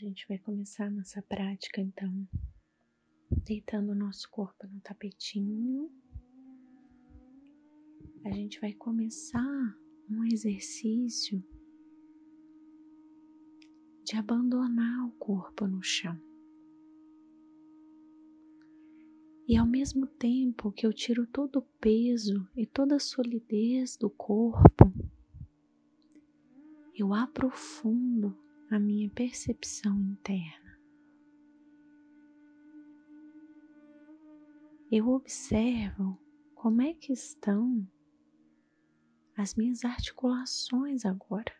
gente vai começar a nossa prática então, deitando o nosso corpo no tapetinho. A gente vai começar um exercício de abandonar o corpo no chão. E ao mesmo tempo que eu tiro todo o peso e toda a solidez do corpo, eu aprofundo a minha percepção interna. Eu observo como é que estão as minhas articulações agora.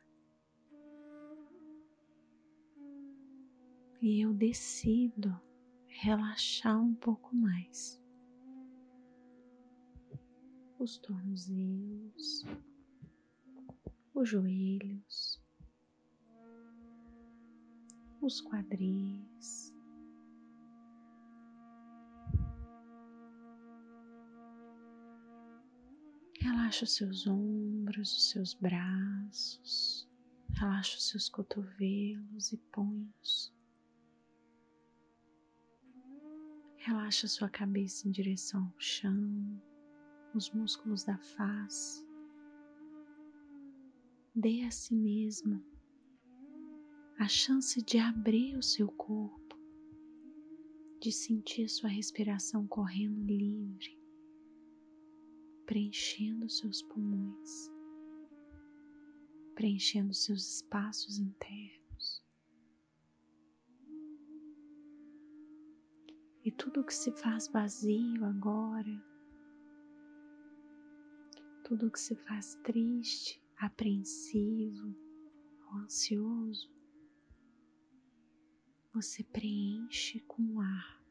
E eu decido relaxar um pouco mais. Os tornozelos, os joelhos, os quadris. Relaxa os seus ombros, os seus braços, relaxa os seus cotovelos e punhos. Relaxa sua cabeça em direção ao chão, os músculos da face. Dê a si mesmo a chance de abrir o seu corpo, de sentir sua respiração correndo livre, preenchendo seus pulmões, preenchendo seus espaços internos. E tudo que se faz vazio agora, tudo que se faz triste, apreensivo ou ansioso, você preenche com ar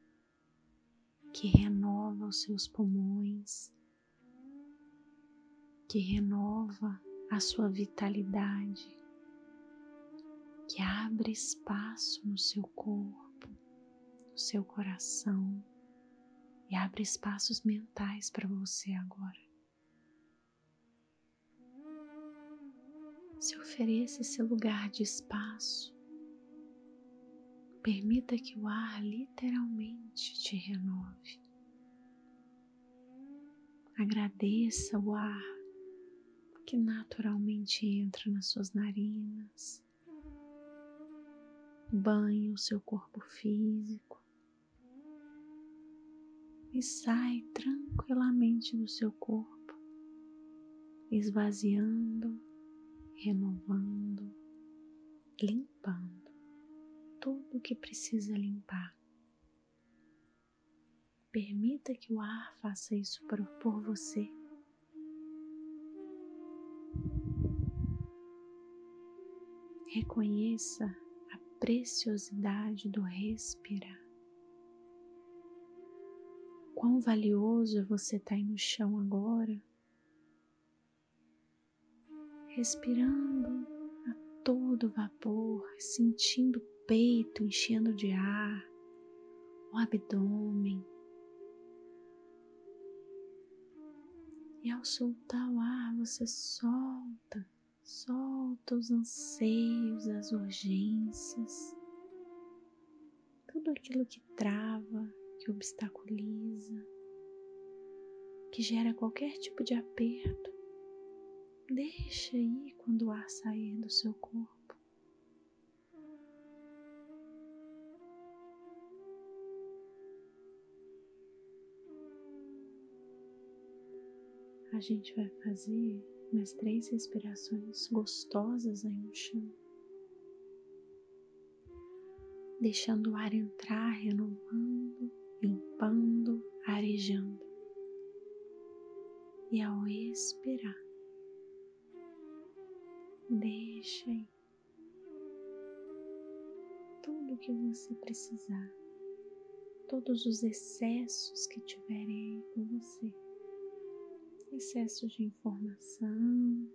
que renova os seus pulmões, que renova a sua vitalidade, que abre espaço no seu corpo, no seu coração e abre espaços mentais para você agora. Se ofereça esse lugar de espaço Permita que o ar literalmente te renove. Agradeça o ar que naturalmente entra nas suas narinas, banha o seu corpo físico. E sai tranquilamente do seu corpo, esvaziando, renovando, limpando tudo que precisa limpar. Permita que o ar faça isso por, você. Reconheça a preciosidade do respirar. Quão valioso você estar tá aí no chão agora, respirando a todo vapor, sentindo peito enchendo de ar, o abdômen. E ao soltar o ar, você solta, solta os anseios, as urgências, tudo aquilo que trava, que obstaculiza, que gera qualquer tipo de aperto. Deixa aí quando o ar sair do seu corpo. A gente vai fazer mais três respirações gostosas aí no chão, deixando o ar entrar, renovando, limpando, arejando. E ao expirar, deixa aí tudo que você precisar, todos os excessos que tiverem aí com você excesso de informação,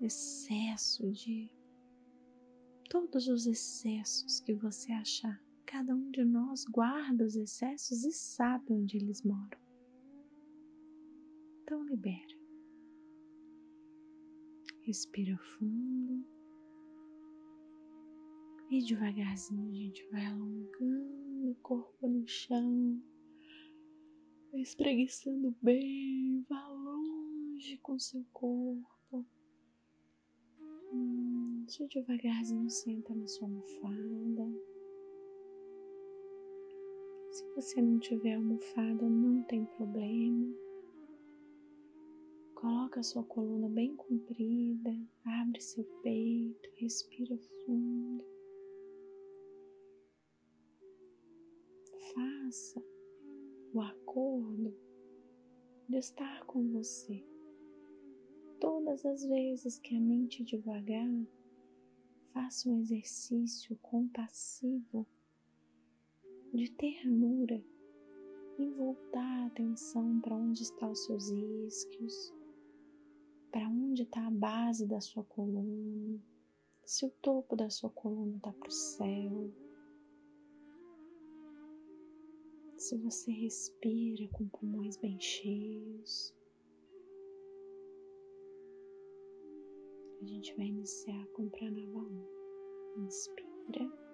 excesso de todos os excessos que você achar. Cada um de nós guarda os excessos e sabe onde eles moram. Então libera. Respira fundo. E devagarzinho a gente vai alongando o corpo no chão, espreguiçando bem, vá longe com seu corpo. Hum, devagarzinho senta na sua almofada. Se você não tiver almofada, não tem problema. Coloca a sua coluna bem comprida, abre seu peito, respira fundo. Faça o acordo de estar com você. Todas as vezes que a mente devagar, faça um exercício compassivo de ternura em voltar a atenção para onde estão os seus isquios, para onde está a base da sua coluna, se o topo da sua coluna está para o céu, se você respira com pulmões bem cheios. A gente vai iniciar com o pranava 1. Inspira.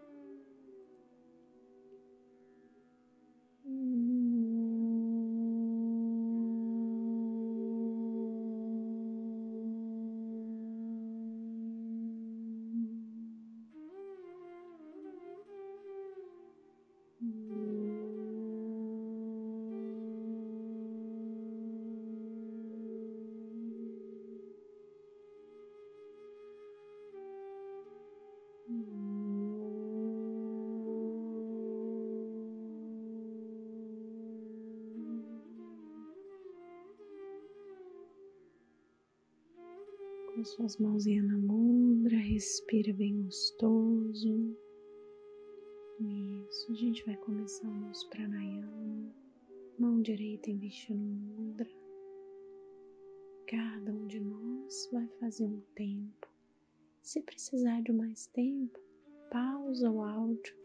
Suas mãozinhas na mudra, respira bem gostoso. Isso, a gente vai começar o nosso pranayama. Mão direita investindo no mudra. Cada um de nós vai fazer um tempo. Se precisar de mais tempo, pausa o áudio,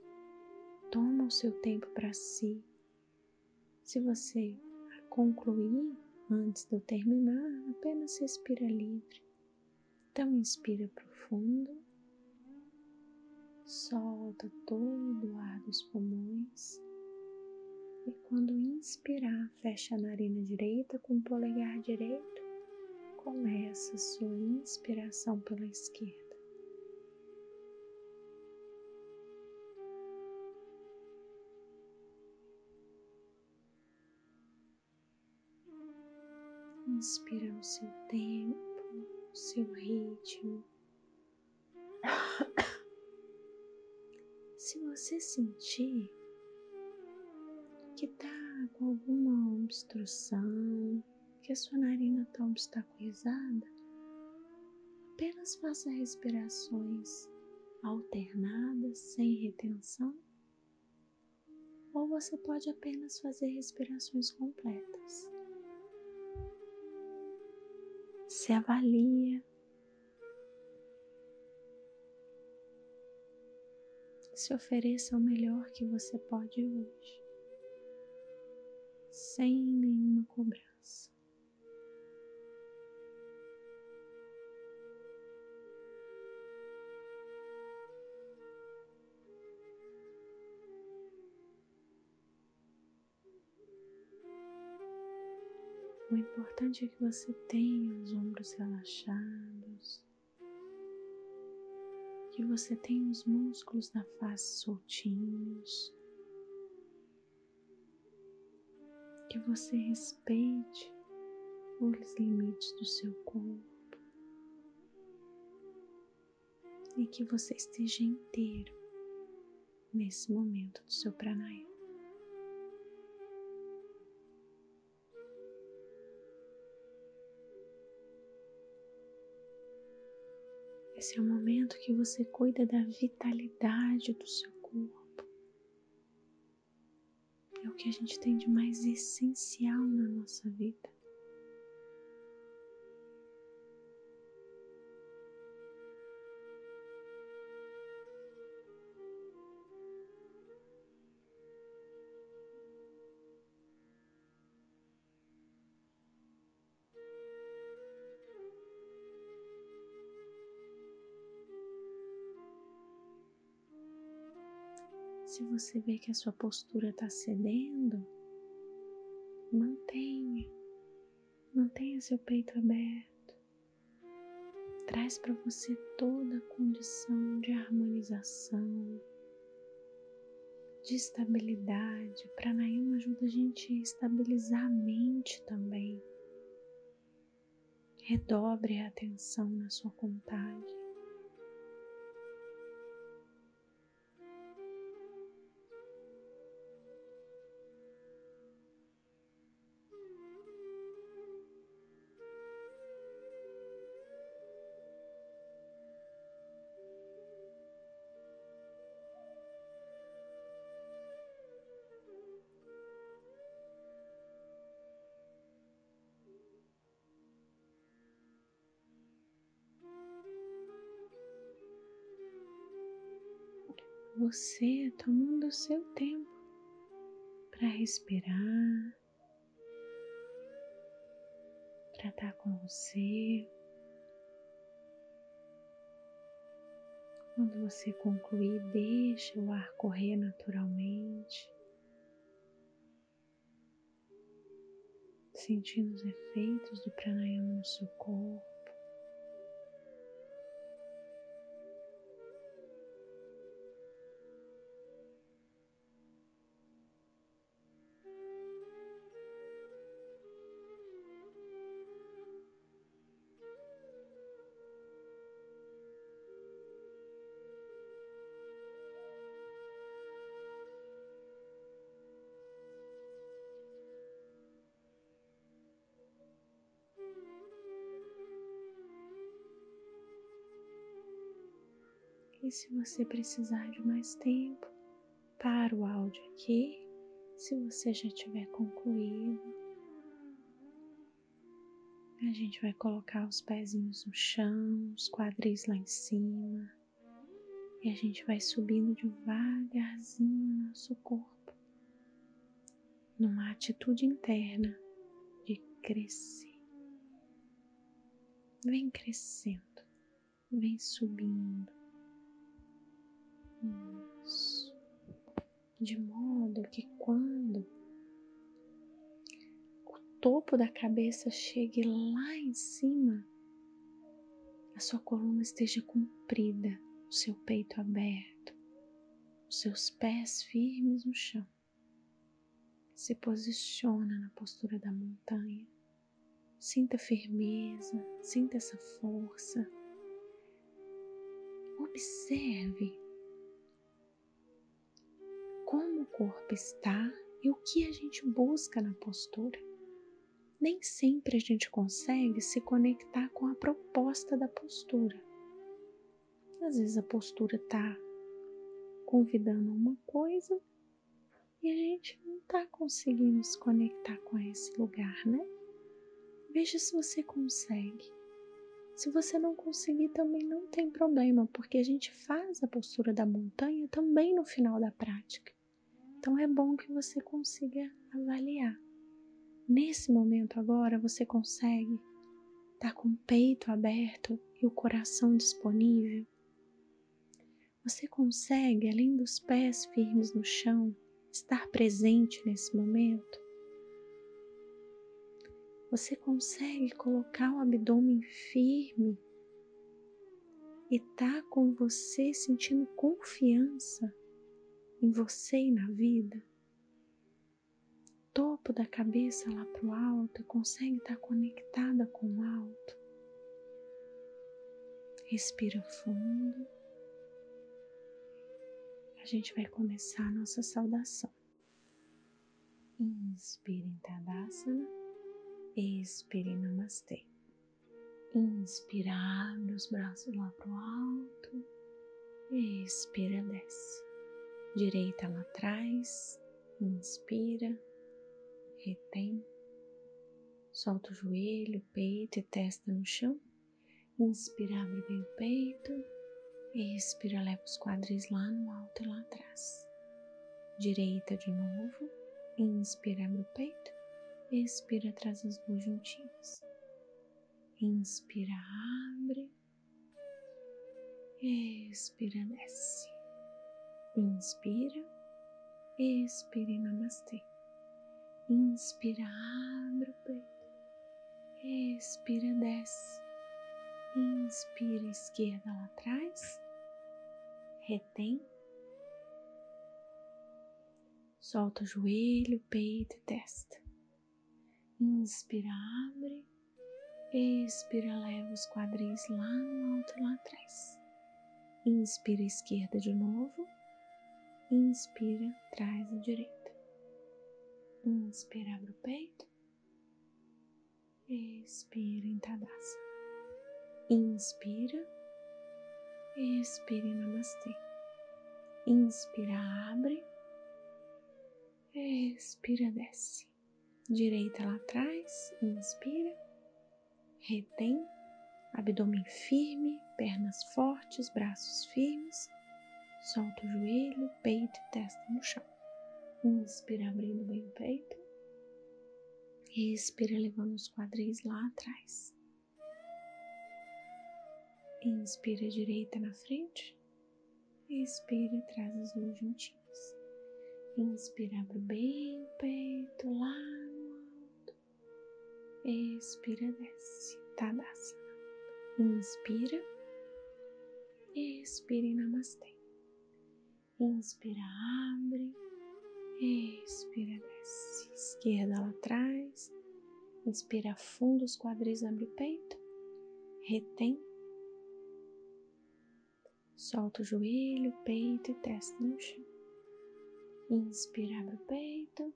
toma o seu tempo para si. Se você concluir antes de eu terminar, apenas respira livre. Então, inspira profundo, solta todo o ar dos pulmões. E quando inspirar, fecha a narina direita com o polegar direito. Começa sua inspiração pela esquerda. Inspira no seu tempo seu ritmo. Se você sentir que tá com alguma obstrução, que a sua narina está obstaculizada, apenas faça respirações alternadas, sem retenção, ou você pode apenas fazer respirações completas se avalia, se ofereça o melhor que você pode hoje, sem nenhuma cobrança. Importante é que você tenha os ombros relaxados, que você tenha os músculos da face soltinhos, que você respeite os limites do seu corpo. E que você esteja inteiro nesse momento do seu pranayama. Esse é o momento que você cuida da vitalidade do seu corpo. É o que a gente tem de mais essencial na nossa vida. Você vê que a sua postura está cedendo, mantenha, mantenha seu peito aberto. Traz para você toda a condição de harmonização, de estabilidade. Pranayama ajuda a gente a estabilizar a mente também. Redobre a atenção na sua contagem. Você tomando o seu tempo para respirar, para estar com você. Quando você concluir, deixa o ar correr naturalmente, sentindo os efeitos do pranayama no seu corpo. E se você precisar de mais tempo, para o áudio aqui, se você já tiver concluído. A gente vai colocar os pezinhos no chão, os quadris lá em cima. E a gente vai subindo devagarzinho nosso corpo, numa atitude interna de crescer. Vem crescendo, vem subindo isso. De modo que quando o topo da cabeça chegue lá em cima, a sua coluna esteja comprida, o seu peito aberto, os seus pés firmes no chão. Se posiciona na postura da montanha. Sinta firmeza, sinta essa força. Observe corpo está e o que a gente busca na postura. Nem sempre a gente consegue se conectar com a proposta da postura. Às vezes a postura está convidando uma coisa e a gente não está conseguindo se conectar com esse lugar, né? Veja se você consegue. Se você não conseguir, também não tem problema, porque a gente faz a postura da montanha também no final da prática. Então é bom que você consiga avaliar. Nesse momento agora você consegue estar tá com o peito aberto e o coração disponível. Você consegue, além dos pés firmes no chão, estar presente nesse momento? Você consegue colocar o abdômen firme e tá com você sentindo confiança em você e na vida, topo da cabeça lá para o alto, consegue estar conectada com o alto. Respira fundo. A gente vai começar a nossa saudação. Inspire em Tadasana, expire Namastê. Inspira, abre os braços lá para o alto, expira, desce direita lá atrás, inspira, retém, solta o joelho, peito e testa no chão, inspira, abre bem o peito, expira, leva os quadris lá no alto e lá atrás, direita de novo, inspira, abre o peito, expira, traz as duas juntinhas, inspira, abre, expira, desce. Inspira, Expire, namastê. Inspira, abre o peito. Expira, desce. Inspira, esquerda lá atrás. Retém. Solta o joelho, peito e testa. Inspira, abre. Expira, leva os quadris lá no alto e lá atrás. Inspira, esquerda de novo. Inspira, traz a direita. Inspira, abre o peito. Expira em Tadasana. Inspira. Expira em Namastê. Inspira, abre. Expira, desce. Direita lá atrás. Inspira. Retém. Abdômen firme, pernas fortes, braços firmes. Solta o joelho, peito e testa no chão. Inspira, abrindo bem o peito. Expira, levando os quadris lá atrás. Inspira direita na frente. Expira e traz as duas juntinhas. Inspira, abre bem o peito lá no alto. Expira, desce. Tadasana. Inspira. Expira e namastê. Inspira, abre. Expira, desce. Esquerda lá atrás. Inspira fundo os quadris, abre o peito. Retém. Solta o joelho, peito e testa no chão. Inspira, abre o peito.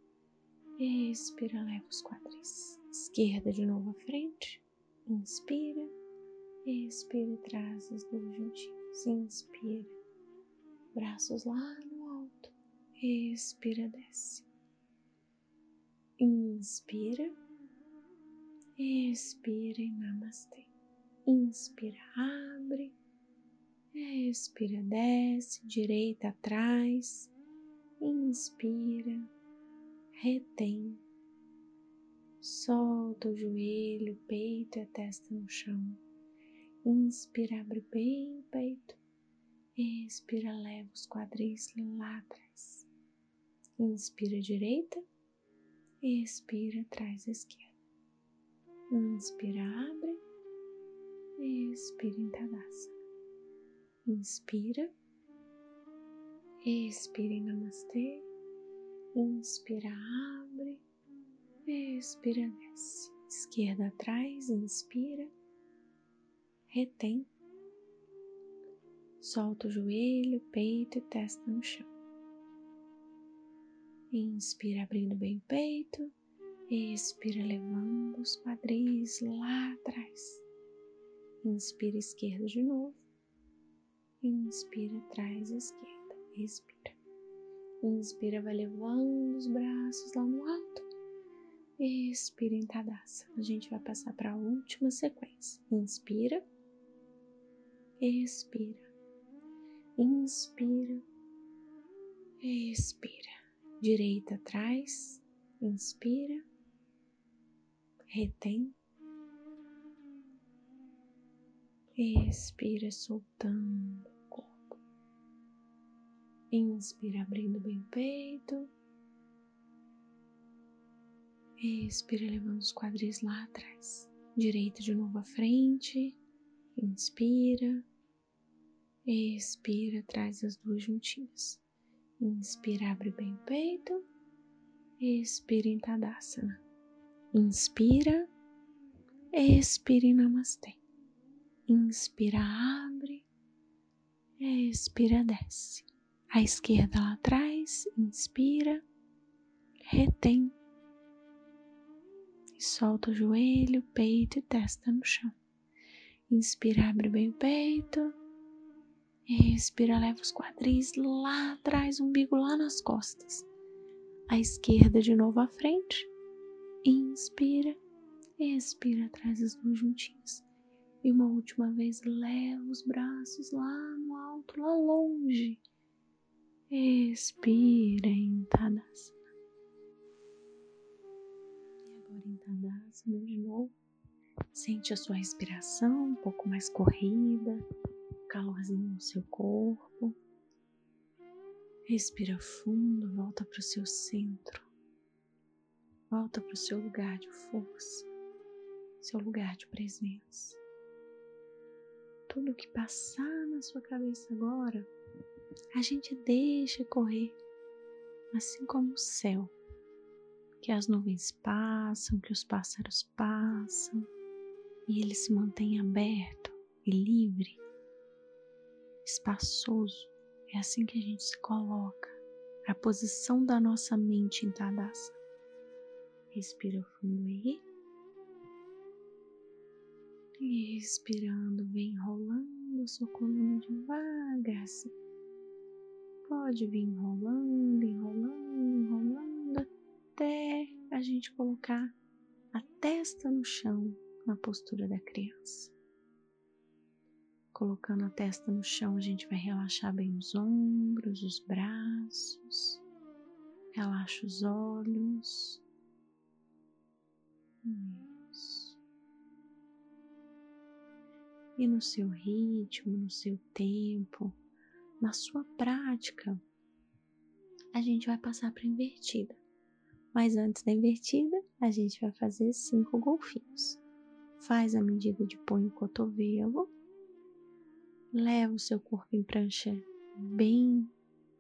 Expira, leva os quadris. Esquerda de novo à frente. Inspira. Expira e traz as duas juntinhas. Inspira. Braços lá no alto. Expira, desce. Inspira. Expira e namastê. Inspira, abre Expira, desce, direita atrás. Inspira, retém. Solta o joelho, peito e a testa no chão. Inspira, abre bem o peito. Expira, leva os quadris lá atrás. Inspira direita. Expira, traz esquerda. Inspira, abre. Expira em Tadasana. Inspira. Expira em Namastê. Inspira, abre. Expira, desce. Esquerda atrás, inspira. Retém. Solta o joelho, peito e testa no chão. Inspira, abrindo bem o peito. Expira, levando os quadris lá atrás. Inspira, esquerda de novo. Inspira, traz a esquerda. Expira. Inspira, vai levando os braços lá no alto. Expira em Tadasana. A gente vai passar para a última sequência. Inspira. Expira. Inspira. Expira. Direita atrás. Inspira. Retém. Expira, soltando. Inspira, abrindo bem o peito. Expira, levando os quadris lá atrás. Direita de novo à frente. Inspira. Expira, traz as duas juntinhas. Inspira, abre bem o peito. Expira em Tadasana. Inspira. Expira em Namastê. Inspira, abre. Expira, desce à esquerda lá atrás, inspira, retém e solta o joelho, peito e testa no chão. Inspira, abre bem o peito. Expira, leva os quadris lá atrás, umbigo lá nas costas. À esquerda de novo à frente. Inspira, expira, traz as duas juntinhas. E uma última vez, leva os braços lá no alto, lá longe. Expira em Tadasana. E agora em Tadasana de novo. Sente a sua respiração um pouco mais corrida, calorzinho no seu corpo. Respira fundo, volta para o seu centro, volta para o seu lugar de força, seu lugar de presença. Tudo que passar na sua cabeça agora, a gente deixa correr, assim como o céu, que as nuvens passam, que os pássaros passam, e ele se mantém aberto e livre, espaçoso. É assim que a gente se coloca, a posição da nossa mente em Tadassa. Respira fundo aí. E respirando, vem enrolando a sua coluna devagar. Assim. Pode vir enrolando, enrolando, enrolando até a gente colocar a testa no chão na postura da criança. Colocando a testa no chão, a gente vai relaxar bem os ombros, os braços, relaxa os olhos. Isso. E no seu ritmo, no seu tempo, na sua prática, a gente vai passar para invertida. Mas antes da invertida, a gente vai fazer cinco golfinhos faz a medida de punho e cotovelo, leva o seu corpo em prancha bem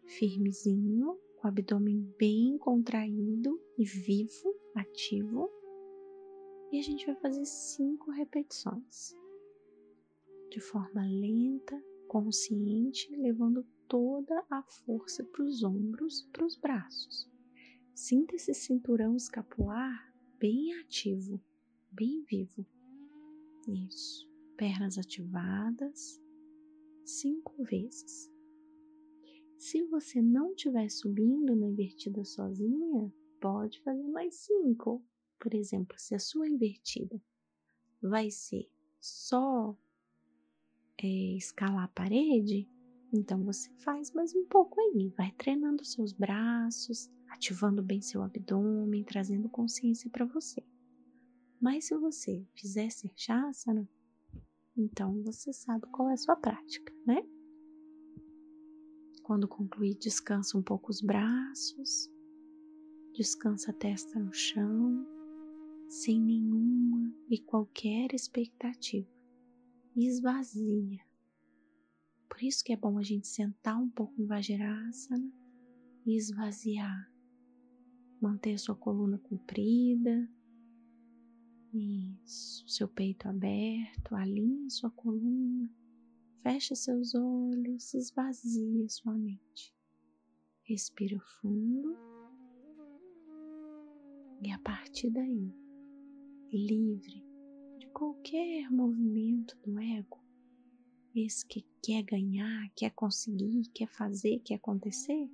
firmezinho, com o abdômen bem contraído e vivo, ativo. E a gente vai fazer cinco repetições de forma lenta, consciente, levando toda a força para os ombros, para os braços. Sinta esse cinturão escapular bem ativo, bem vivo. Isso. Pernas ativadas cinco vezes. Se você não estiver subindo na invertida sozinha, pode fazer mais cinco. Por exemplo, se a sua invertida vai ser só é, escalar a parede, então você faz mais um pouco aí, vai treinando seus braços, ativando bem seu abdômen, trazendo consciência para você. Mas se você fizer Sirshasana, então você sabe qual é a sua prática, né? Quando concluir, descansa um pouco os braços, descansa a testa no chão, sem nenhuma e qualquer expectativa. Esvazia. Por isso que é bom a gente sentar um pouco no Vajrasana e esvaziar. Manter a sua coluna comprida, isso, seu peito aberto, alinhe sua coluna, feche seus olhos, esvazie sua mente. Respira fundo e a partir daí, livre de qualquer movimento do ego, esse que quer ganhar, quer conseguir, quer fazer, quer acontecer,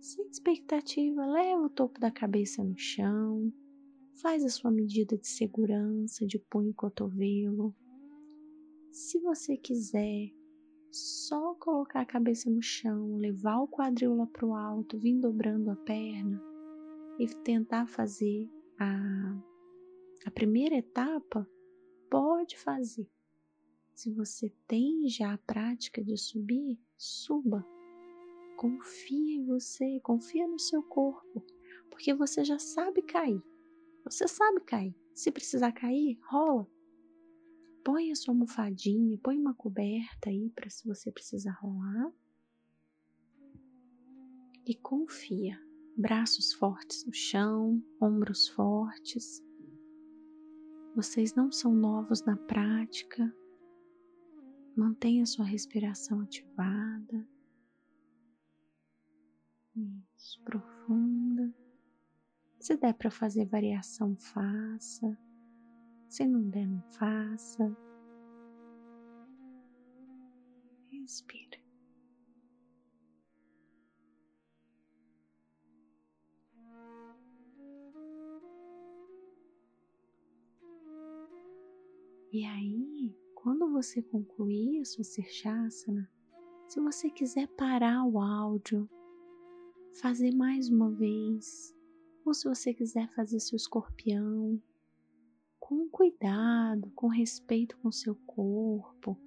sem expectativa, leva o topo da cabeça no chão Faz a sua medida de segurança de punho e cotovelo. Se você quiser, só colocar a cabeça no chão, levar o quadril lá para o alto, vir dobrando a perna e tentar fazer a, a primeira etapa, pode fazer. Se você tem já a prática de subir, suba. Confia em você, confia no seu corpo, porque você já sabe cair. Você sabe cair. Se precisar cair, rola. Põe a sua almofadinha, põe uma coberta aí para se você precisar rolar. E confia. Braços fortes no chão, ombros fortes. Vocês não são novos na prática. Mantenha sua respiração ativada. Isso, profunda. Se der para fazer variação, faça. Se não der, não faça. Respira. E aí, quando você concluir a sua Sirshasana, se você quiser parar o áudio, fazer mais uma vez, ou se você quiser fazer seu escorpião, com cuidado, com respeito com seu corpo,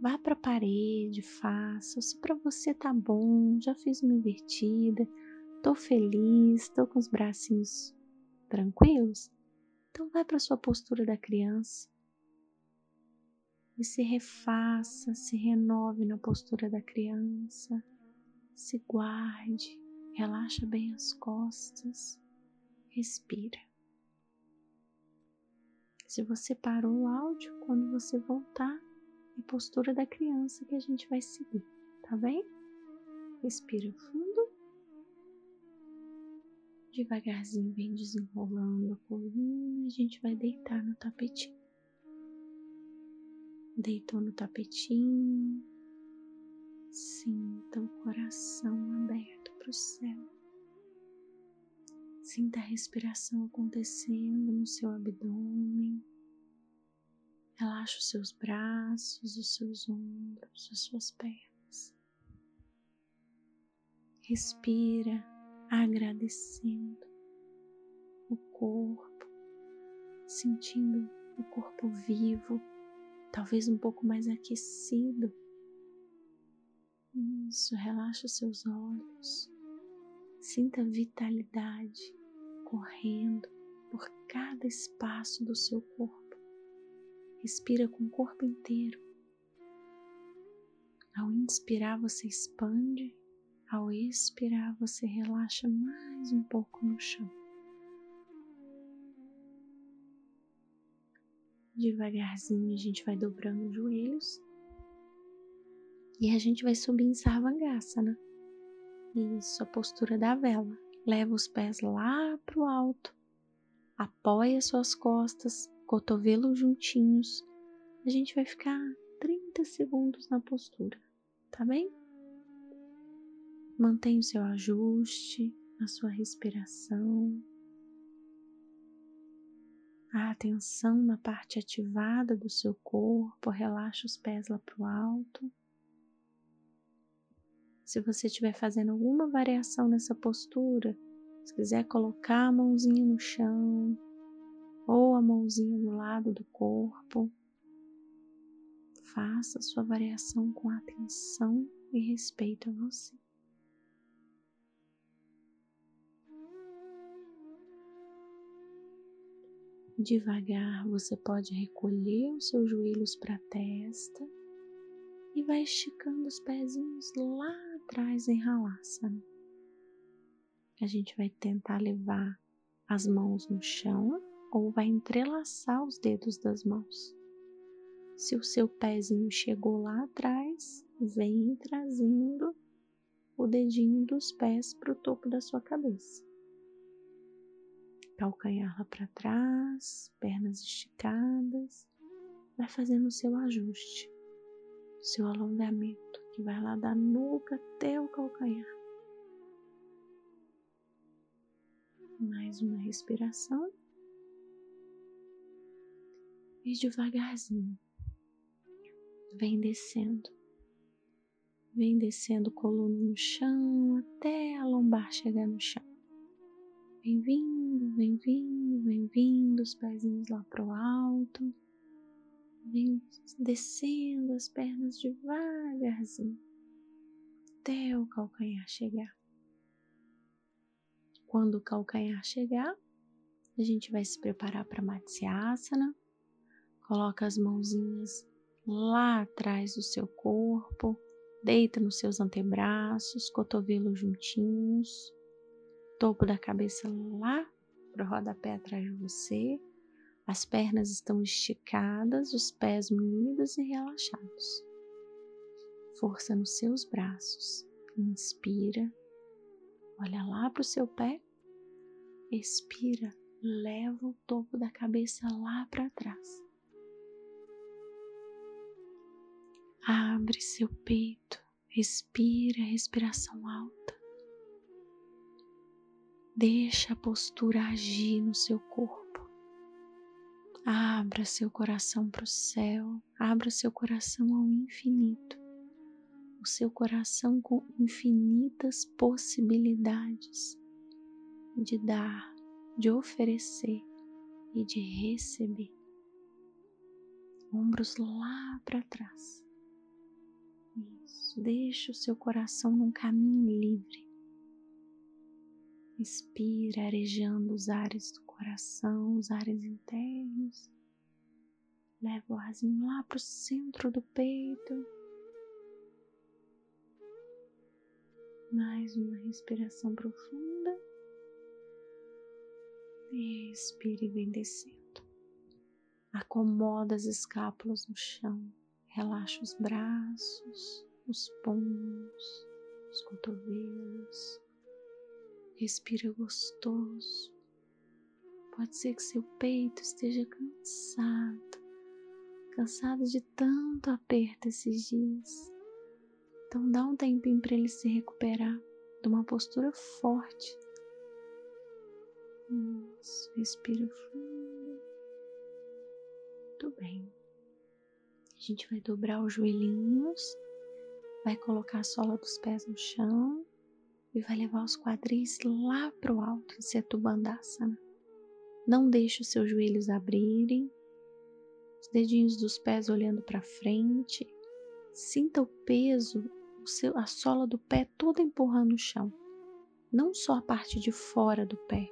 Vá para a parede, faça. Se para você tá bom, já fiz uma invertida, tô feliz, tô com os bracinhos tranquilos, então vai para sua postura da criança e se refaça, se renove na postura da criança, se guarde, relaxa bem as costas, respira. Se você parou o áudio, quando você voltar, é a postura da criança que a gente vai seguir, tá bem? Respira fundo. Devagarzinho vem desenrolando a coluna, a gente vai deitar no tapetinho deitou no tapetinho, sinta o coração aberto para o céu. Sinta a respiração acontecendo no seu abdômen. Relaxa os seus braços, os seus ombros, as suas pernas. Respira agradecendo o corpo, sentindo o corpo vivo talvez um pouco mais aquecido. Isso, relaxa os seus olhos. Sinta a vitalidade correndo por cada espaço do seu corpo. Respira com o corpo inteiro. Ao inspirar, você expande, ao expirar, você relaxa mais um pouco no chão. Devagarzinho a gente vai dobrando os joelhos e a gente vai subir em Sarvangasana. Isso, a postura da vela. Leva os pés lá pro alto, apoia suas costas, cotovelos juntinhos. A gente vai ficar 30 segundos na postura, tá bem? Mantenha o seu ajuste, a sua respiração a atenção na parte ativada do seu corpo, relaxa os pés lá para o alto. Se você estiver fazendo alguma variação nessa postura, se quiser colocar a mãozinha no chão ou a mãozinha do lado do corpo, faça sua variação com atenção e respeito a você. Devagar você pode recolher os seus joelhos para a testa e vai esticando os pezinhos lá atrás em. A gente vai tentar levar as mãos no chão ou vai entrelaçar os dedos das mãos. Se o seu pezinho chegou lá atrás, vem trazendo o dedinho dos pés para o topo da sua cabeça calcanhar lá para trás, pernas esticadas, vai fazendo o seu ajuste, o seu alongamento, que vai lá da nuca até o calcanhar. Mais uma respiração. E devagarzinho, vem descendo. Vem descendo coluna no chão até a lombar chegar no chão. Vem vindo, vem vindo, vem vindo, os pezinhos lá pro alto. Vem descendo as pernas devagarzinho até o calcanhar chegar. Quando o calcanhar chegar, a gente vai se preparar para Matsyasana. Coloca as mãozinhas lá atrás do seu corpo, deita nos seus antebraços, cotovelos juntinhos topo da cabeça lá para o rodapé atrás de você. As pernas estão esticadas, os pés unidos e relaxados. Força nos seus braços. Inspira, olha lá para o seu pé. Expira, leva o topo da cabeça lá para trás. Abre seu peito, respira, respiração alta. Deixa a postura agir no seu corpo. Abra seu coração para o céu, abra seu coração ao infinito. O seu coração com infinitas possibilidades de dar, de oferecer e de receber. Ombros lá para trás. Isso, deixa o seu coração num caminho livre. Respira, arejando os ares do coração, os ares internos. Leva o arzinho lá para o centro do peito. Mais uma respiração profunda. Expire e vem descendo. Acomoda as escápulas no chão. Relaxa os braços, os punhos, os cotovelos. Respira gostoso. Pode ser que seu peito esteja cansado, cansado de tanto aperto esses dias. Então dá um tempinho para ele se recuperar de uma postura forte. Isso, respira fundo. Muito bem. A gente vai dobrar os joelhinhos, vai colocar a sola dos pés no chão e vai levar os quadris lá para o alto em Setubandasana. Não deixe os seus joelhos abrirem, os dedinhos dos pés olhando para frente. Sinta o peso, o seu, a sola do pé toda empurrando o chão. Não só a parte de fora do pé,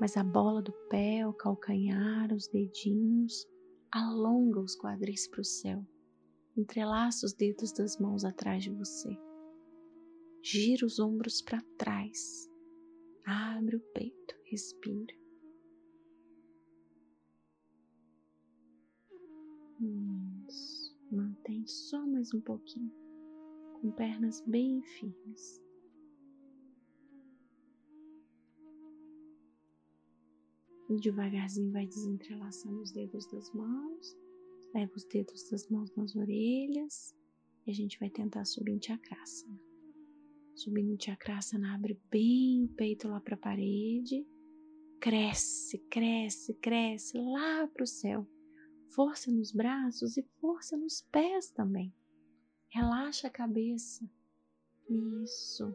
mas a bola do pé, o calcanhar, os dedinhos Alonga os quadris para o céu. Entrelaça os dedos das mãos atrás de você. Gira os ombros para trás. Abre o peito, respira. Isso. Mantém só mais um pouquinho, com pernas bem firmes. E devagarzinho vai desentrelaçando os dedos das mãos. Leva os dedos das mãos nas orelhas. E a gente vai tentar subir em Chakrasana. Subindo em Chakrasana, abre bem o peito lá para a parede. Cresce, cresce, cresce lá para o céu. Força nos braços e força nos pés também. Relaxa a cabeça. Isso.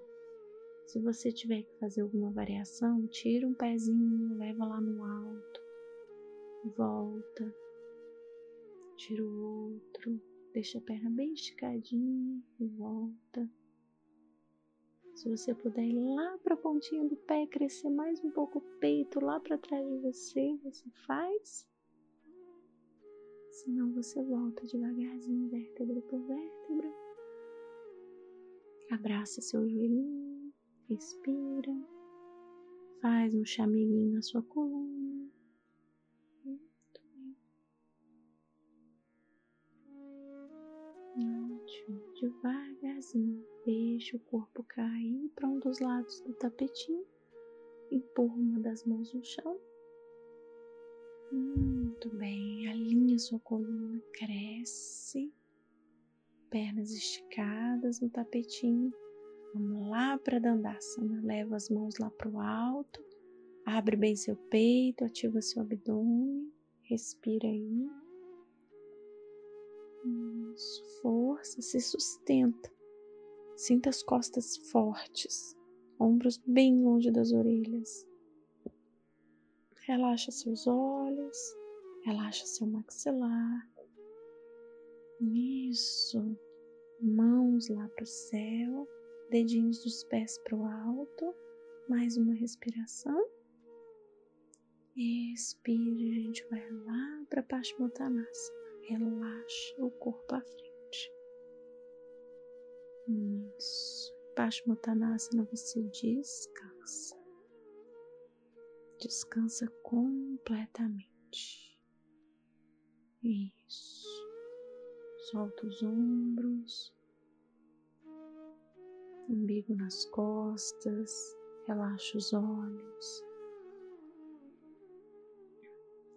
Se você tiver que fazer alguma variação, tira um pezinho, leva lá no alto, volta, tira o outro, deixa a perna bem esticadinha e volta. Se você puder ir lá para a pontinha do pé, crescer mais um pouco o peito lá para trás de você, você faz. Senão você volta devagarzinho, vértebra por vértebra. Abraça seu joelhinho Respira. Faz um chamiguinho na sua coluna. Muito bem. Ótimo. Devagarzinho. Deixa o corpo cair para um dos lados do tapetinho. Empurra uma das mãos no chão. Muito bem. Alinha sua coluna. Cresce. Pernas esticadas no tapetinho Vamos lá para Dandasana. Leva as mãos lá para o alto. Abre bem seu peito, ativa seu abdômen. Respira aí. Isso, força, se sustenta. Sinta as costas fortes, ombros bem longe das orelhas. Relaxa seus olhos, relaxa seu maxilar. Isso, mãos lá para o céu dedinhos dos pés para o alto, mais uma respiração. Expira, a gente vai lá para Paschimottanasana. Relaxa o corpo à frente. Isso. Paschimottanasana você descansa. Descansa completamente. Isso. Solta os ombros umbigo nas costas, relaxa os olhos.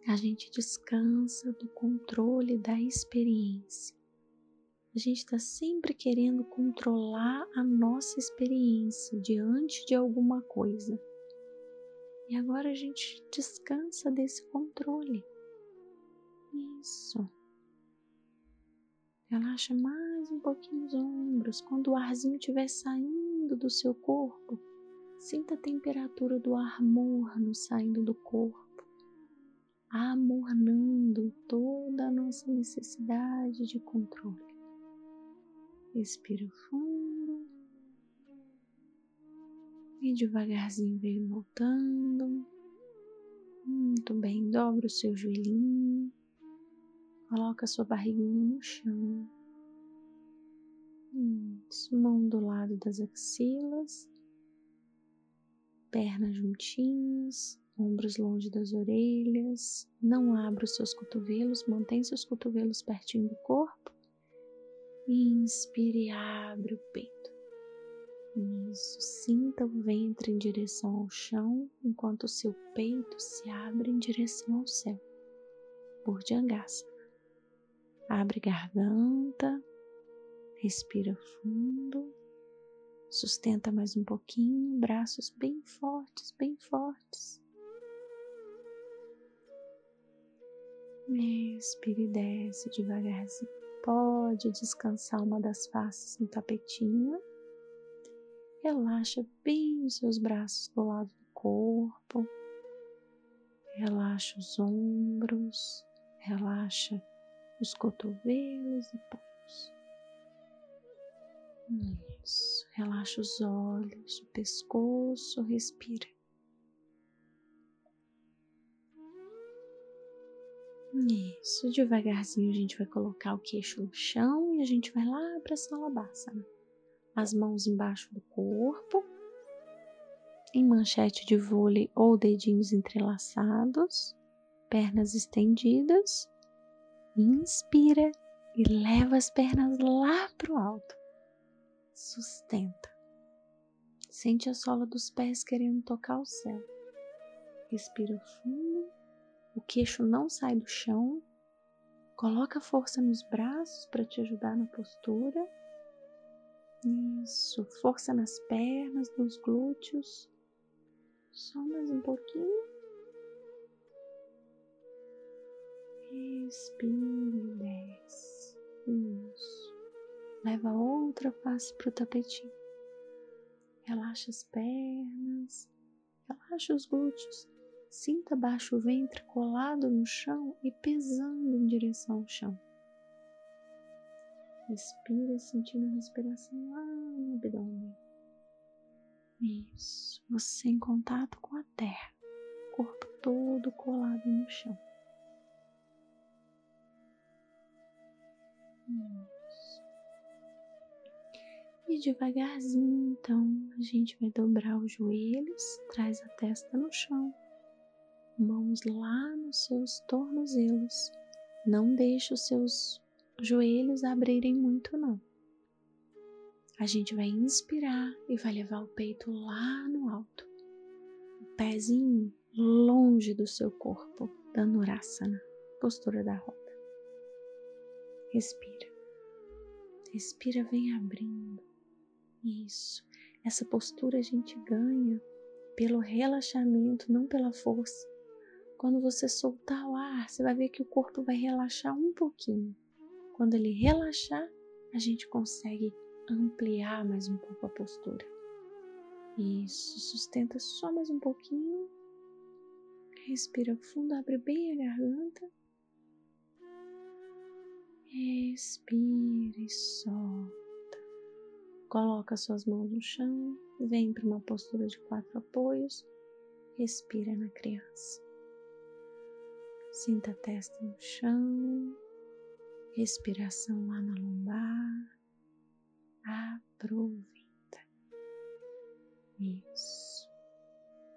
A gente descansa do controle da experiência. A gente está sempre querendo controlar a nossa experiência diante de alguma coisa. E agora a gente descansa desse controle. Isso. Relaxa mais um pouquinho os ombros. Quando o arzinho estiver saindo do seu corpo, sinta a temperatura do ar morno saindo do corpo, amornando toda a nossa necessidade de controle. Respira fundo. E devagarzinho vem voltando. Muito bem, dobra o seu joelhinho. Coloca a sua barriguinha no chão. Isso, mão do lado das axilas. Pernas juntinhas, ombros longe das orelhas. Não abra os seus cotovelos, mantém seus cotovelos pertinho do corpo. Inspire e abre o peito. Isso, sinta o ventre em direção ao chão, enquanto o seu peito se abre em direção ao céu. Burdjangasana. Abre garganta, respira fundo, sustenta mais um pouquinho, braços bem fortes, bem fortes. Respire e desce devagarzinho. Pode descansar uma das faces no tapetinho. Relaxa bem os seus braços do lado do corpo. Relaxa os ombros, relaxa os cotovelos e pés. Isso, relaxa os olhos, o pescoço, respira. Isso, devagarzinho a gente vai colocar o queixo no chão e a gente vai lá para a Salabhasana. As mãos embaixo do corpo, em manchete de vôlei ou dedinhos entrelaçados, pernas estendidas. Inspira e leva as pernas lá para o alto. Sustenta. Sente a sola dos pés querendo tocar o céu. Respira fundo o queixo não sai do chão. Coloca força nos braços para te ajudar na postura. Isso, força nas pernas, nos glúteos. Só mais um pouquinho. Respire desce. Isso. Leva outra face para o tapetinho. Relaxa as pernas, relaxa os glúteos. Sinta baixo o ventre colado no chão e pesando em direção ao chão. Respira sentindo a respiração lá no abdômen. Isso, você em contato com a terra, corpo todo colado no chão. Isso. E devagarzinho, então, a gente vai dobrar os joelhos, traz a testa no chão mãos lá nos seus tornozelos. Não deixe os seus joelhos abrirem muito, não. A gente vai inspirar e vai levar o peito lá no alto. O pezinho longe do seu corpo, Dhanurasana, postura da roda. Respira. Respira, vem abrindo. Isso. Essa postura a gente ganha pelo relaxamento, não pela força. Quando você soltar o ar, você vai ver que o corpo vai relaxar um pouquinho. Quando ele relaxar, a gente consegue ampliar mais um pouco a postura. Isso, sustenta só mais um pouquinho. Respira fundo, abre bem a garganta. Respira e solta. Coloca suas mãos no chão, vem para uma postura de quatro apoios. Respira na criança. Sinta a testa no chão, respiração lá na lombar. Aproveita. Isso.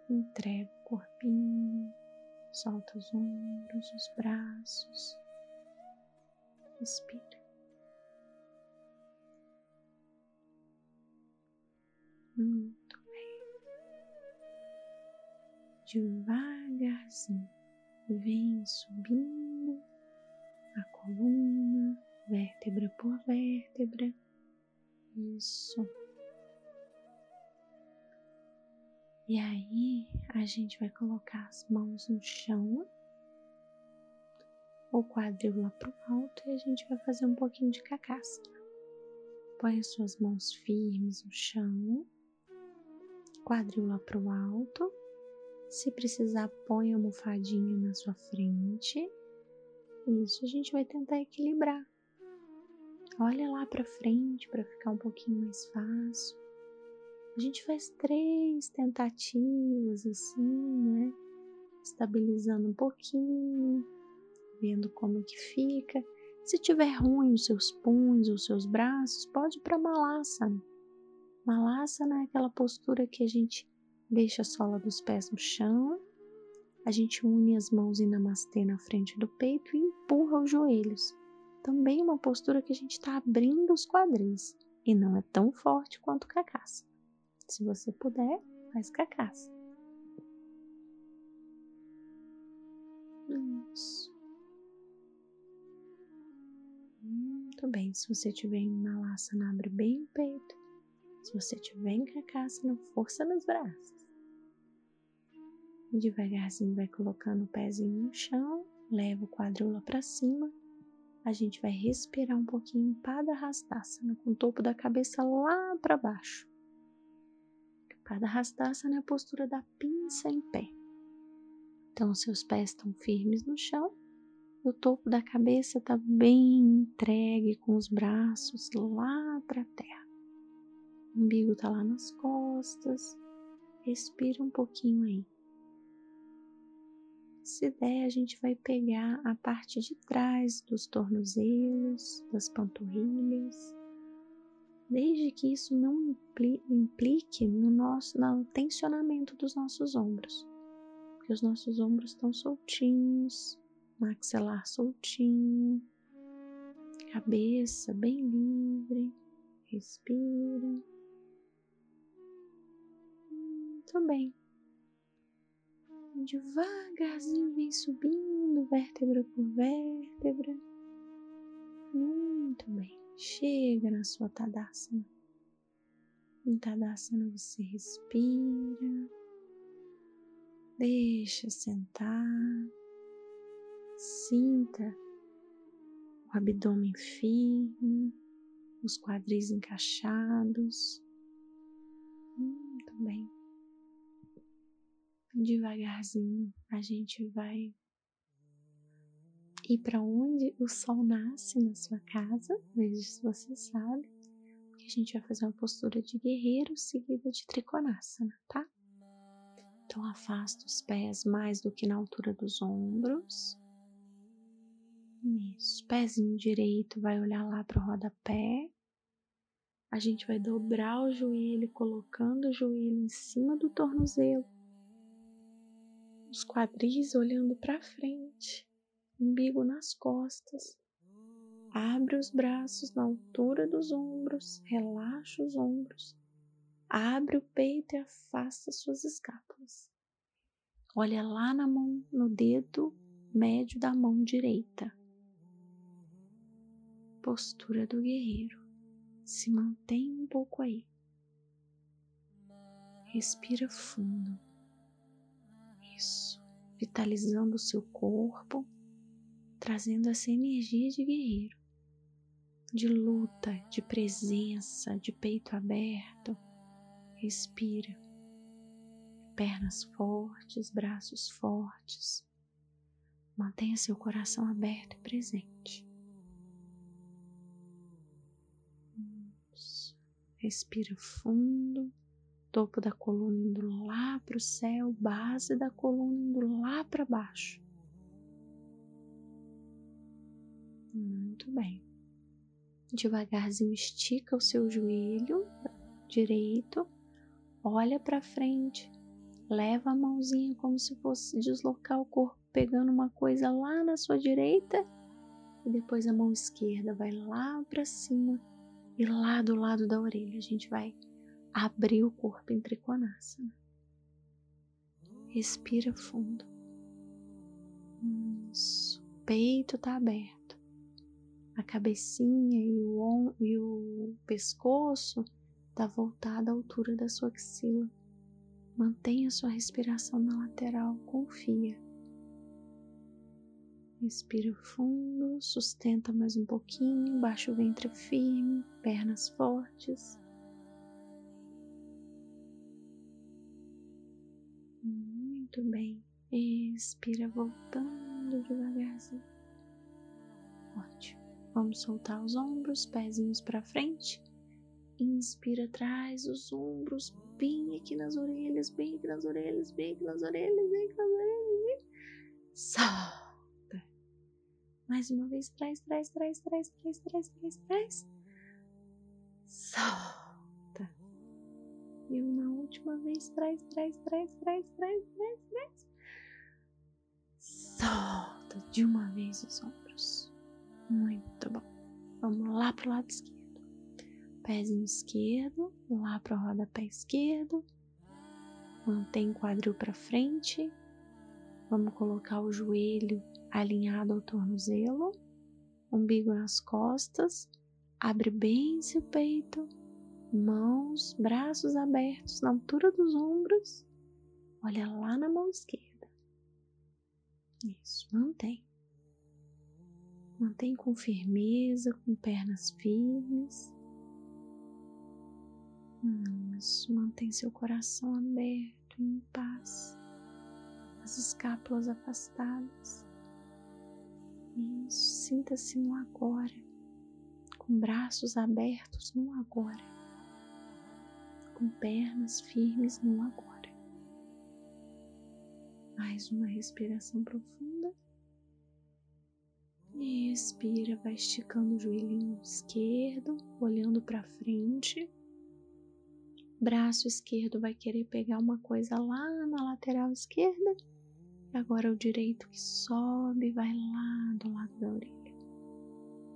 Entrega o corpinho, solta os ombros, os braços. Respira. Muito bem. Devagarzinho vem subindo coluna, vértebra por vértebra. Isso. E aí a gente vai colocar as mãos no chão, o quadril lá pro alto e a gente vai fazer um pouquinho de cacaça. Põe as suas mãos firmes no chão, quadril lá pro alto se precisar, põe a almofadinha na sua frente. Isso, a gente vai tentar equilibrar. Olha lá para frente para ficar um pouquinho mais fácil. A gente faz três tentativas assim, né? Estabilizando um pouquinho, vendo como que fica. Se tiver ruim os seus punhos, os seus braços, pode ir para Malasana. Malasana é aquela postura que a gente deixa a sola dos pés no chão, a gente une as mãos em namastê na frente do peito e empurra os joelhos também uma postura que a gente está abrindo os quadris e não é tão forte quanto cacaça. Se você puder, faz cacaça. Isso. Muito bem. Se você tiver em malasana, abre bem o peito. Se você tiver em cacaça, não força nos braços. Devagarzinho vai colocando o pezinho no chão, leva o quadril para cima a gente vai respirar um pouquinho Pada Hastasana, com o topo da cabeça lá para baixo. Pada Hastasana é a postura da pinça em pé. Então, seus pés estão firmes no chão o topo da cabeça está bem entregue com os braços lá para a terra. O umbigo está lá nas costas. Respira um pouquinho aí. Se der, a gente vai pegar a parte de trás dos tornozelos, das panturrilhas, desde que isso não implique no nosso no tensionamento dos nossos ombros, porque os nossos ombros estão soltinhos, maxilar soltinho, cabeça bem livre, respira. Muito bem devagarzinho vem subindo, vértebra por vértebra. Muito bem. Chega na sua Tadasana. Em Tadasana você respira. Deixa sentar. Sinta o abdômen firme, os quadris encaixados. Muito bem devagarzinho a gente vai ir para onde o sol nasce na sua casa, veja se você sabe, a gente vai fazer uma postura de guerreiro seguida de trikonasana, tá? Então afasta os pés mais do que na altura dos ombros. Isso, pezinho direito vai olhar lá para o rodapé. A gente vai dobrar o joelho, colocando o joelho em cima do tornozelo os quadris olhando para frente, umbigo nas costas. Abre os braços na altura dos ombros, relaxa os ombros, abre o peito e afasta suas escápulas. Olha lá na mão, no dedo médio da mão direita. Postura do guerreiro. Se mantém um pouco aí. Respira fundo isso, vitalizando o seu corpo, trazendo essa energia de guerreiro, de luta, de presença, de peito aberto. Respira. Pernas fortes, braços fortes. Mantenha seu coração aberto e presente. Respira fundo topo da coluna indo lá para o céu, base da coluna indo lá para baixo. Muito bem. Devagarzinho estica o seu joelho direito, olha para frente, leva a mãozinha como se fosse deslocar o corpo, pegando uma coisa lá na sua direita, e depois a mão esquerda vai lá para cima e lá do lado da orelha. A gente vai abrir o corpo em Trikonasana. Respira fundo. Isso. O peito está aberto. A cabecinha e o, e o pescoço está voltado à altura da sua axila. Mantenha sua respiração na lateral, confia. Respira fundo, sustenta mais um pouquinho, baixa o ventre firme, pernas fortes. Muito bem. Expira voltando devagarzinho. Ótimo. Vamos soltar os ombros, pezinhos para frente. Inspira, traz os ombros bem aqui nas orelhas, bem aqui nas orelhas, bem aqui nas orelhas, bem aqui nas orelhas. Solta. Mais uma vez, traz, traz, traz, traz, traz, traz, traz, traz. Solta. E uma última vez, traz, traz, traz, traz, traz, traz, traz. Solta de uma vez os ombros. Muito bom. Vamos lá pro lado esquerdo pezinho esquerdo, lá para o rodapé esquerdo. Mantém quadril para frente. Vamos colocar o joelho alinhado ao tornozelo, umbigo nas costas. Abre bem seu peito, mãos, braços abertos na altura dos ombros. Olha lá na mão esquerda. Isso, mantém. Mantém com firmeza, com pernas firmes. Isso, mantém seu coração aberto em paz, as escápulas afastadas. Isso, sinta-se no agora, com braços abertos no agora, com pernas firmes no agora. Mais uma respiração profunda. E expira, vai esticando o joelhinho esquerdo, olhando para frente braço esquerdo vai querer pegar uma coisa lá na lateral esquerda e agora o direito que sobe vai lá do lado da orelha.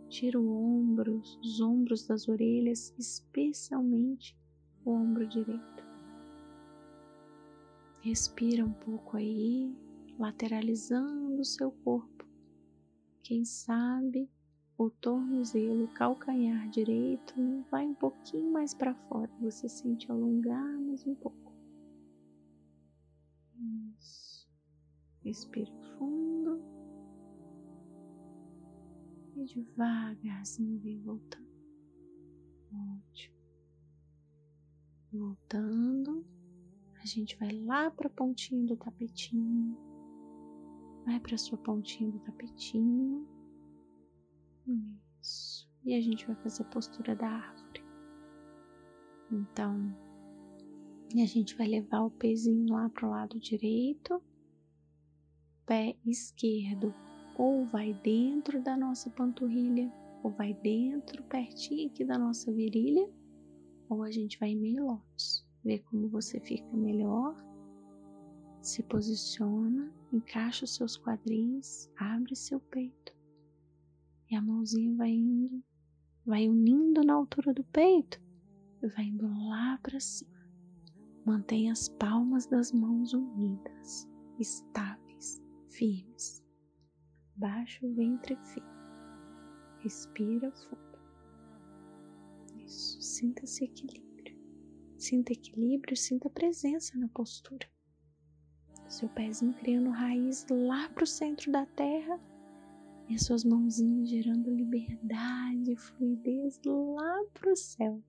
Tira o ombro, os ombros das orelhas, especialmente o ombro direito. Respira um pouco aí, lateralizando o seu corpo. Quem sabe o tornozelo, o calcanhar direito vai um pouquinho mais para fora. Você sente alongar mais um pouco. Isso. Respira fundo. E devagarzinho vem voltando. Ótimo. Voltando. A gente vai lá para a pontinha do tapetinho. Vai para sua pontinha do tapetinho isso. E a gente vai fazer a postura da árvore. Então, a gente vai levar o pezinho lá pro lado direito, pé esquerdo, ou vai dentro da nossa panturrilha, ou vai dentro, pertinho aqui da nossa virilha, ou a gente vai em meio lótus. Vê como você fica melhor. Se posiciona, encaixa os seus quadris, abre seu peito. E a mãozinha vai indo, vai unindo na altura do peito e vai indo lá para cima. Mantenha as palmas das mãos unidas, estáveis, firmes. Baixa o ventre firme. Respira fundo. Isso, sinta esse equilíbrio. Sinta equilíbrio, sinta presença na postura. Seu pezinho criando raiz lá para o centro da terra e as suas mãozinhas gerando liberdade e fluidez lá pro céu.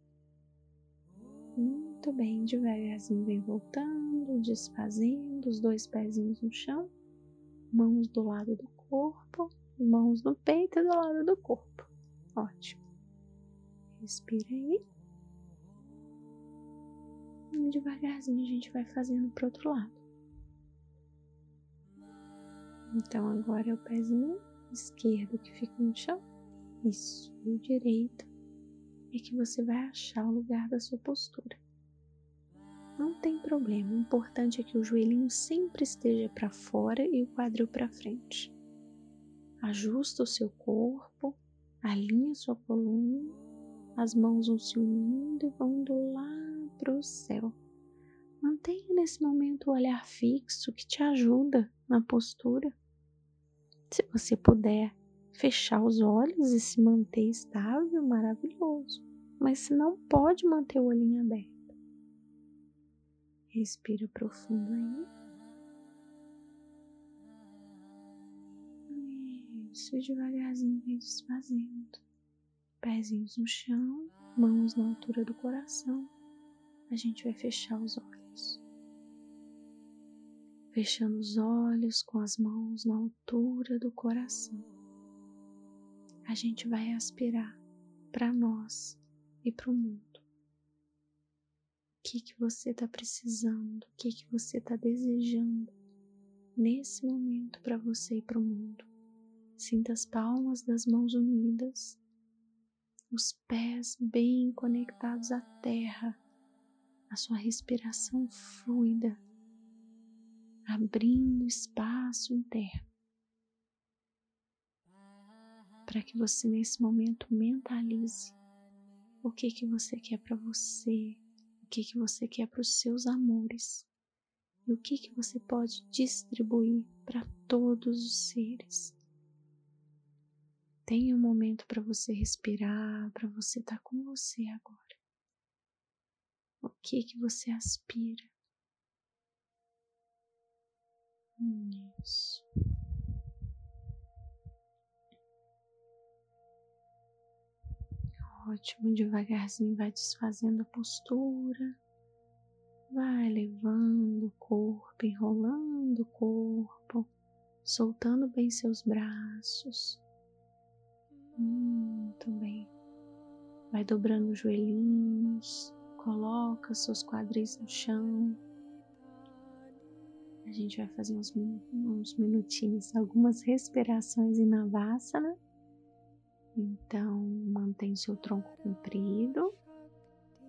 Muito bem, devagarzinho vem voltando, desfazendo os dois pezinhos no chão, mãos do lado do corpo, mãos no peito e do lado do corpo. Ótimo. Respira aí. E devagarzinho a gente vai fazendo pro outro lado. Então agora é o pezinho esquerdo que fica no chão. Isso. E o direito é que você vai achar o lugar da sua postura. Não tem problema, o importante é que o joelhinho sempre esteja para fora e o quadril para frente. Ajusta o seu corpo, alinha sua coluna, as mãos vão se unindo e vão indo lá para o céu. Mantenha nesse momento o olhar fixo que te ajuda na postura. Se você puder fechar os olhos e se manter estável, maravilhoso. Mas se não pode manter o olhinho aberto, respira profundo aí. Isso, devagarzinho vem desfazendo. Pezinhos no chão, mãos na altura do coração. A gente vai fechar os olhos fechando os olhos com as mãos na altura do coração. a gente vai aspirar para nós e para o mundo. O que, que você está precisando, o que, que você está desejando nesse momento para você e para o mundo. Sinta as palmas das mãos unidas, os pés bem conectados à terra, a sua respiração fluida, abrindo espaço interno para que você nesse momento mentalize o que que você quer para você, o que que você quer para os seus amores e o que que você pode distribuir para todos os seres. Tenha um momento para você respirar, para você estar tá com você agora. O que que você aspira? Isso. Ótimo, devagarzinho vai desfazendo a postura, vai levando o corpo, enrolando o corpo, soltando bem seus braços. Muito bem. Vai dobrando os joelhinhos, coloca seus quadris no chão. A gente vai fazer uns, uns minutinhos, algumas respirações em Navasana. Então, mantém seu tronco comprido,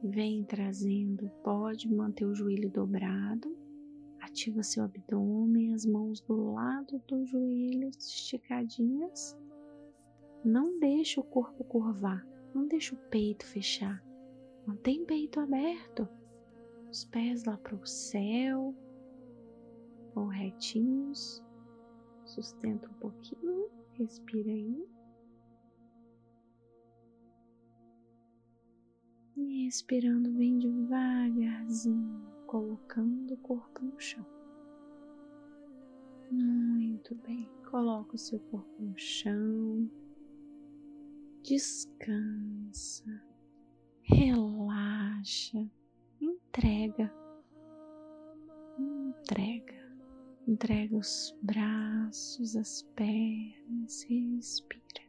vem trazendo, pode manter o joelho dobrado, ativa seu abdômen, as mãos do lado dos joelhos esticadinhas. Não deixe o corpo curvar, não deixe o peito fechar, mantém peito aberto, os pés lá para o céu ou retinhos, sustenta um pouquinho, respira aí. E expirando bem devagarzinho, colocando o corpo no chão. Muito bem, coloca o seu corpo no chão, descansa, relaxa, entrega, entrega, entrega os braços, as pernas, respira.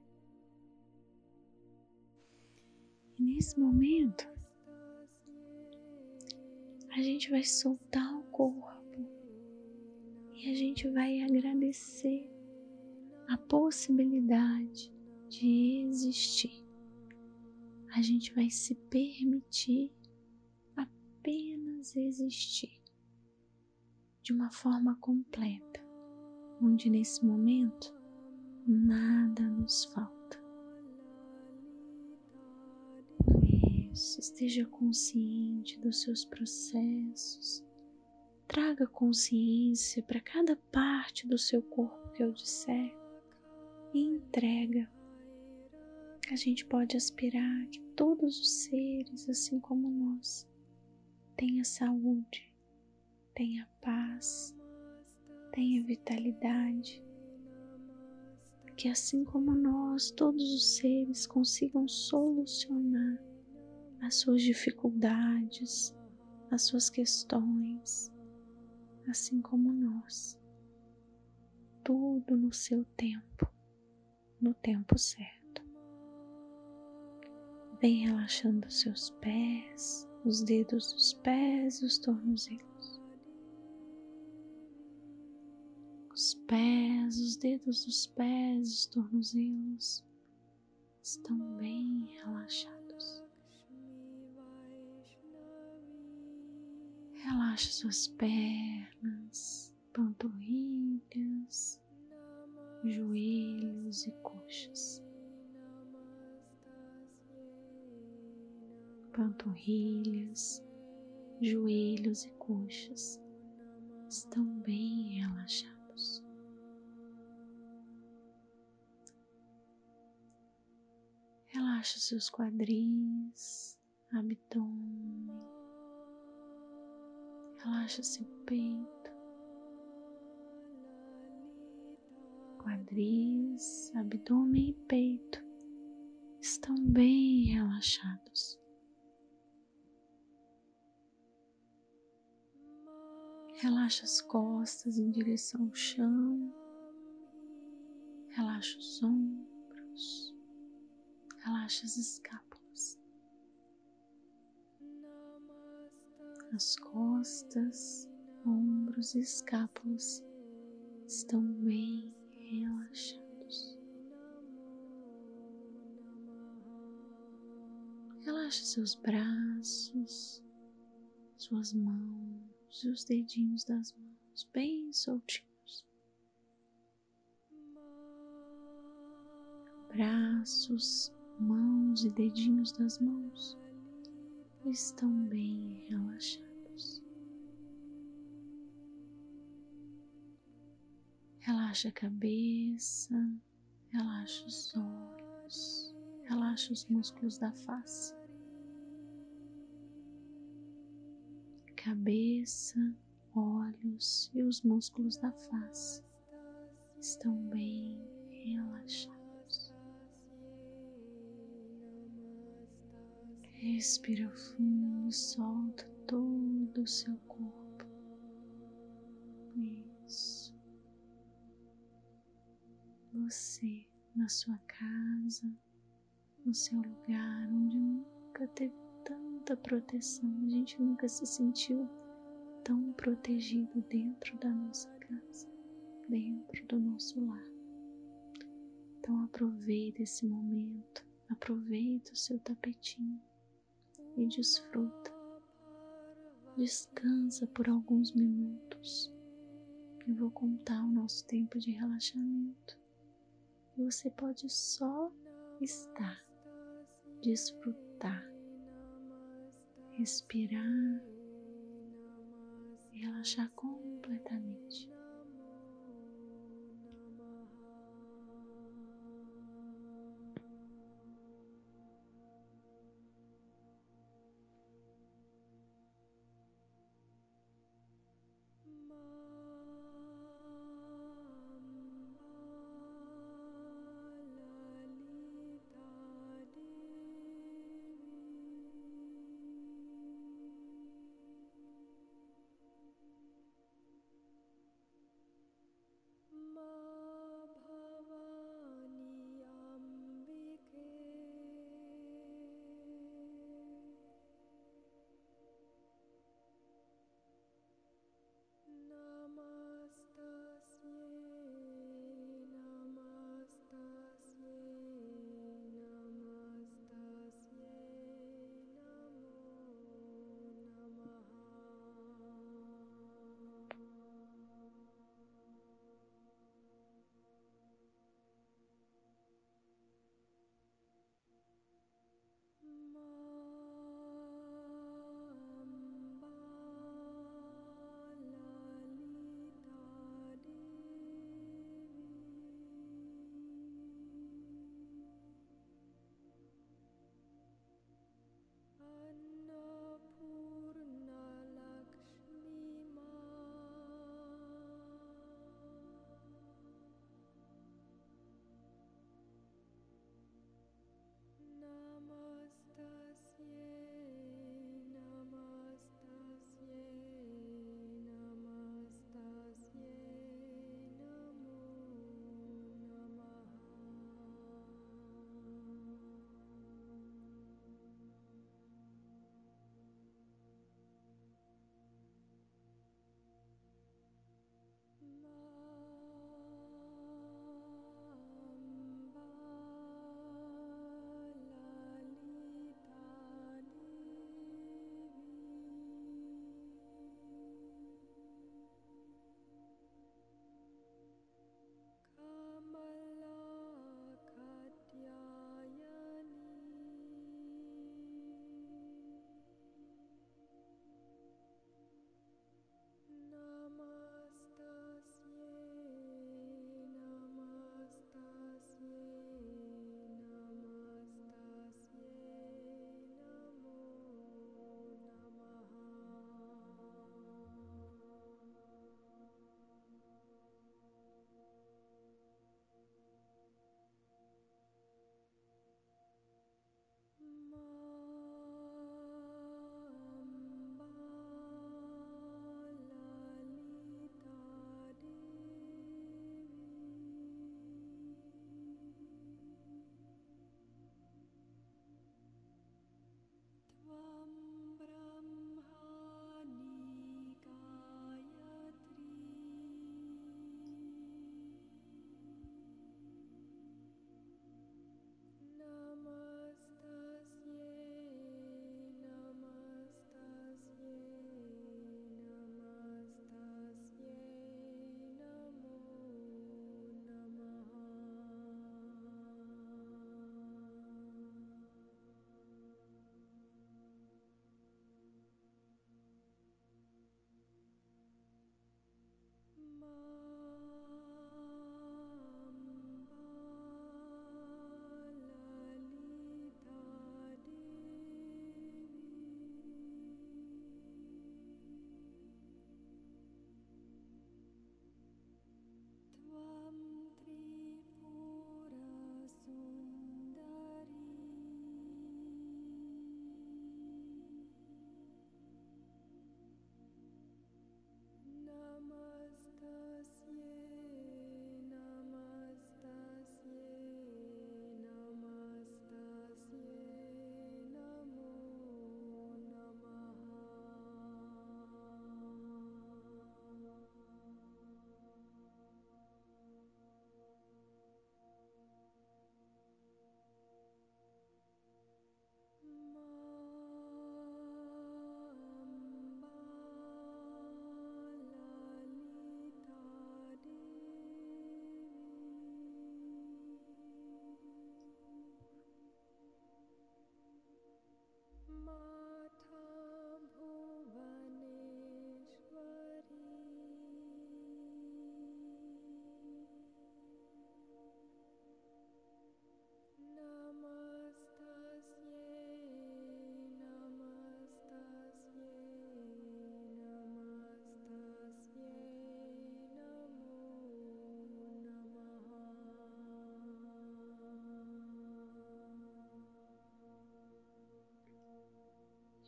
E nesse momento, a gente vai soltar o corpo e a gente vai agradecer a possibilidade de existir. A gente vai se permitir apenas existir de uma forma completa, onde nesse momento nada nos falta. esteja consciente dos seus processos. Traga consciência para cada parte do seu corpo que eu disser e entrega. A gente pode aspirar que todos os seres, assim como nós, tenha saúde, tenha paz, tenha vitalidade. Que assim como nós, todos os seres consigam solucionar as suas dificuldades, as suas questões, assim como nós. Tudo no seu tempo, no tempo certo. Vem relaxando os seus pés, os dedos dos pés e os tornozelos. Os pés, os dedos dos pés os tornozelos estão bem relaxados. Relaxa suas pernas, panturrilhas, joelhos e coxas. Panturrilhas, joelhos e coxas estão bem relaxados. Relaxa seus quadris, abdômen, Relaxa seu peito, quadris, abdômen e peito estão bem relaxados. Relaxa as costas em direção ao chão, relaxa os ombros, Relaxa as escápulas, as costas, ombros e escápulas estão bem relaxados. Relaxa seus braços, suas mãos e os dedinhos das mãos bem soltinhos. Braços, mãos e dedinhos das mãos estão bem relaxados. Relaxa a cabeça, relaxa os olhos, relaxa os músculos da face. Cabeça, olhos e os músculos da face estão bem relaxados. Respira fundo, solta todo o seu corpo. Isso. Você na sua casa, no seu lugar onde nunca teve tanta proteção, a gente nunca se sentiu tão protegido dentro da nossa casa, dentro do nosso lar. Então aproveita esse momento, aproveita o seu tapetinho e desfruta. Descansa por alguns minutos. Eu vou contar o nosso tempo de relaxamento. E você pode só estar, desfrutar, respirar e relaxar completamente.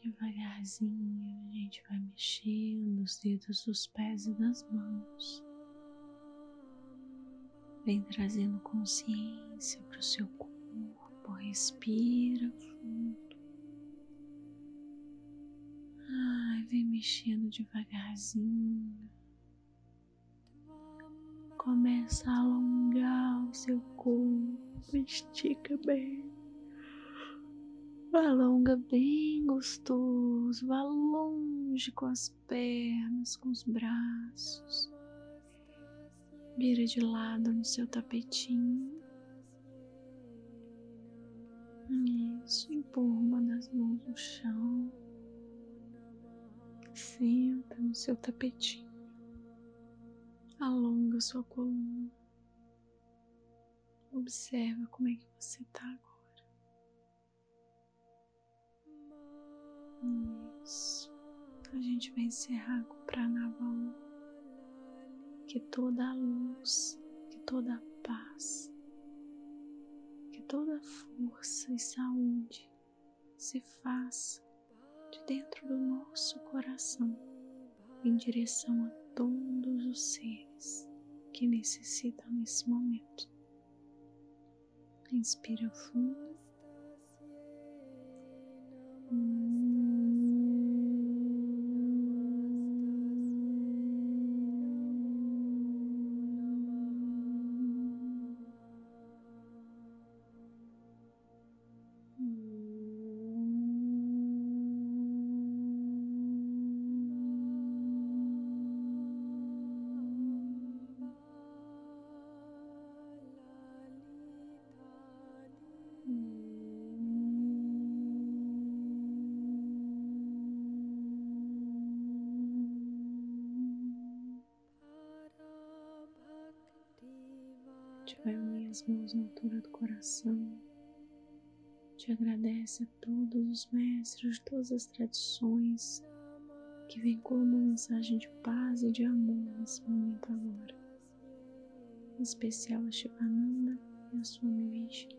Devagarzinho a gente vai mexendo os dedos dos pés e das mãos. Vem trazendo consciência para o seu corpo, respira fundo. Ai, vem mexendo devagarzinho. Começa a alongar o seu corpo, estica bem. Alonga bem gostoso, vá longe com as pernas, com os braços. Vira de lado no seu tapetinho. Isso, empurra uma das mãos no chão. Senta no seu tapetinho. Alonga sua coluna. Observa como é que você está agora. Isso. A gente vai encerrar com o Pranavam. Que toda a luz, que toda a paz, que toda a força e saúde se faça de dentro do nosso coração em direção a todos os seres que necessitam nesse momento. Inspira fundo. gente mãos na altura do coração. Te agradece a todos os mestres de todas as tradições que vinculam uma mensagem de paz e de amor nesse momento agora. Em especial a Shivananda e a Swami Vishnu.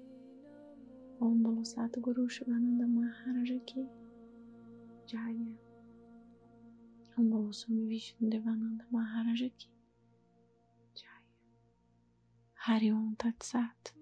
Om Bolosato Guru Shivananda Maharajaki Jaya. Om Swami Vishnu Devananda Maharajaki Hari Om Tat Sat.